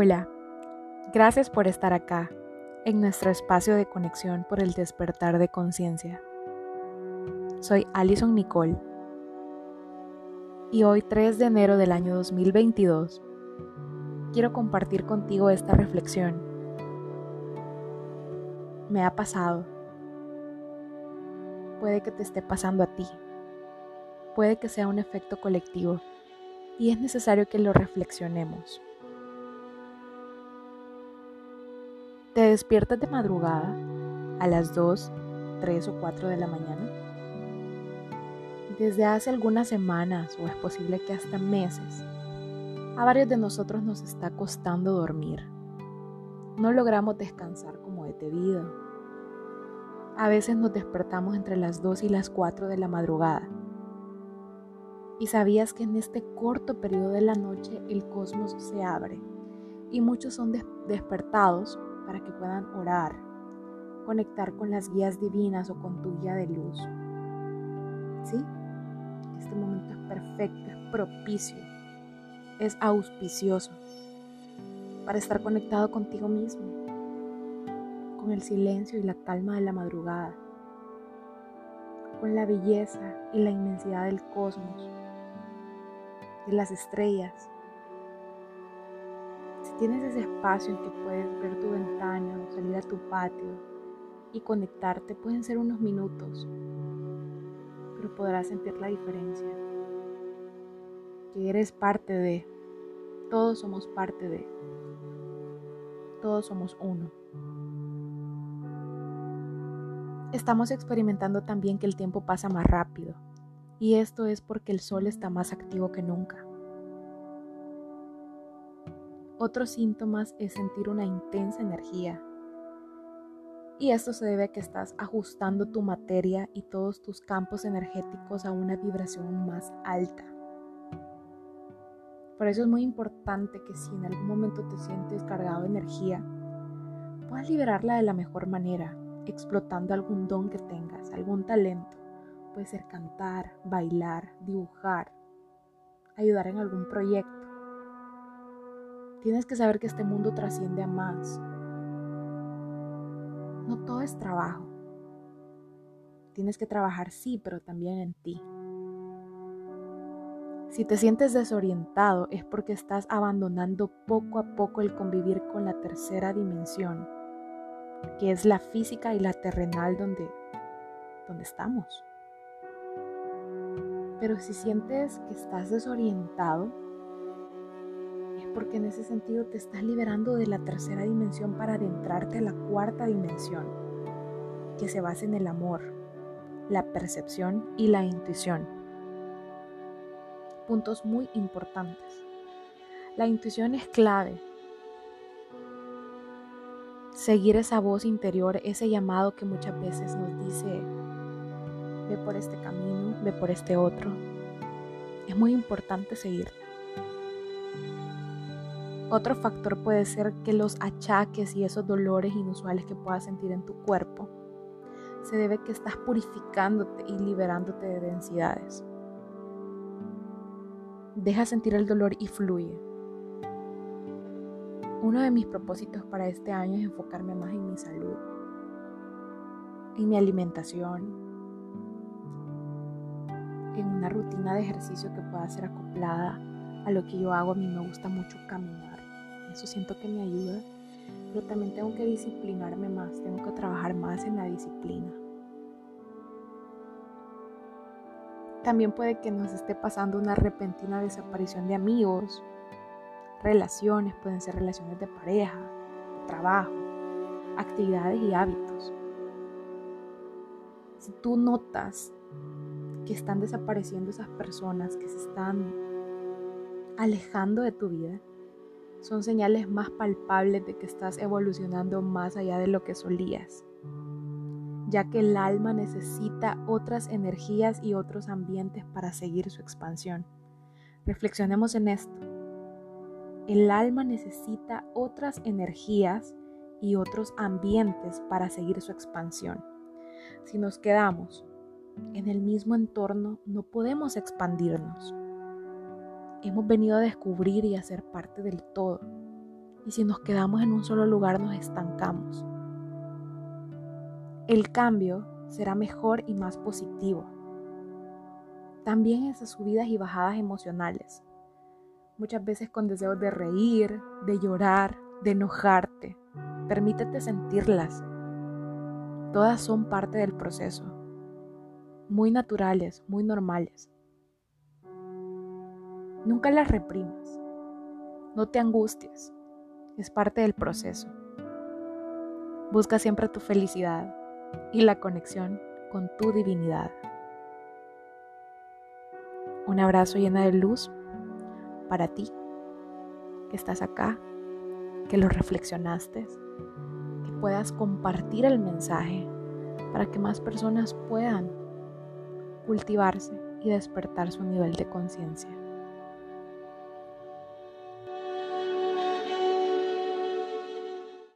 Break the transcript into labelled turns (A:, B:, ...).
A: Hola, gracias por estar acá, en nuestro espacio de conexión por el despertar de conciencia. Soy Alison Nicole y hoy 3 de enero del año 2022 quiero compartir contigo esta reflexión. Me ha pasado. Puede que te esté pasando a ti. Puede que sea un efecto colectivo y es necesario que lo reflexionemos. Despiertas de madrugada a las 2, 3 o 4 de la mañana? Desde hace algunas semanas o es posible que hasta meses, a varios de nosotros nos está costando dormir. No logramos descansar como es debido. A veces nos despertamos entre las 2 y las 4 de la madrugada. ¿Y sabías que en este corto periodo de la noche el cosmos se abre y muchos son despertados para que puedan orar, conectar con las guías divinas o con tu guía de luz. ¿Sí? Este momento es perfecto, es propicio, es auspicioso para estar conectado contigo mismo, con el silencio y la calma de la madrugada, con la belleza y la inmensidad del cosmos, de las estrellas, tienes ese espacio en que puedes ver tu ventana salir a tu patio y conectarte, pueden ser unos minutos, pero podrás sentir la diferencia. Que eres parte de, todos somos parte de, todos somos uno. Estamos experimentando también que el tiempo pasa más rápido, y esto es porque el sol está más activo que nunca. Otros síntomas es sentir una intensa energía. Y esto se debe a que estás ajustando tu materia y todos tus campos energéticos a una vibración más alta. Por eso es muy importante que si en algún momento te sientes cargado de energía, puedas liberarla de la mejor manera, explotando algún don que tengas, algún talento. Puede ser cantar, bailar, dibujar, ayudar en algún proyecto Tienes que saber que este mundo trasciende a más. No todo es trabajo. Tienes que trabajar sí, pero también en ti. Si te sientes desorientado es porque estás abandonando poco a poco el convivir con la tercera dimensión, que es la física y la terrenal donde, donde estamos. Pero si sientes que estás desorientado, porque en ese sentido te estás liberando de la tercera dimensión para adentrarte a la cuarta dimensión, que se basa en el amor, la percepción y la intuición. Puntos muy importantes. La intuición es clave. Seguir esa voz interior, ese llamado que muchas veces nos dice, ve por este camino, ve por este otro. Es muy importante seguirla. Otro factor puede ser que los achaques y esos dolores inusuales que puedas sentir en tu cuerpo se debe que estás purificándote y liberándote de densidades. Deja sentir el dolor y fluye. Uno de mis propósitos para este año es enfocarme más en mi salud, en mi alimentación, en una rutina de ejercicio que pueda ser acoplada a lo que yo hago. A mí me gusta mucho caminar eso siento que me ayuda, pero también tengo que disciplinarme más, tengo que trabajar más en la disciplina. También puede que nos esté pasando una repentina desaparición de amigos, relaciones, pueden ser relaciones de pareja, trabajo, actividades y hábitos. Si tú notas que están desapareciendo esas personas, que se están alejando de tu vida, son señales más palpables de que estás evolucionando más allá de lo que solías, ya que el alma necesita otras energías y otros ambientes para seguir su expansión. Reflexionemos en esto. El alma necesita otras energías y otros ambientes para seguir su expansión. Si nos quedamos en el mismo entorno, no podemos expandirnos hemos venido a descubrir y a ser parte del todo. Y si nos quedamos en un solo lugar nos estancamos. El cambio será mejor y más positivo. También esas subidas y bajadas emocionales. Muchas veces con deseos de reír, de llorar, de enojarte. Permítete sentirlas. Todas son parte del proceso. Muy naturales, muy normales. Nunca las reprimas. No te angusties. Es parte del proceso. Busca siempre tu felicidad y la conexión con tu divinidad. Un abrazo lleno de luz para ti, que estás acá, que lo reflexionaste, que puedas compartir el mensaje para que más personas puedan cultivarse y despertar su nivel de conciencia.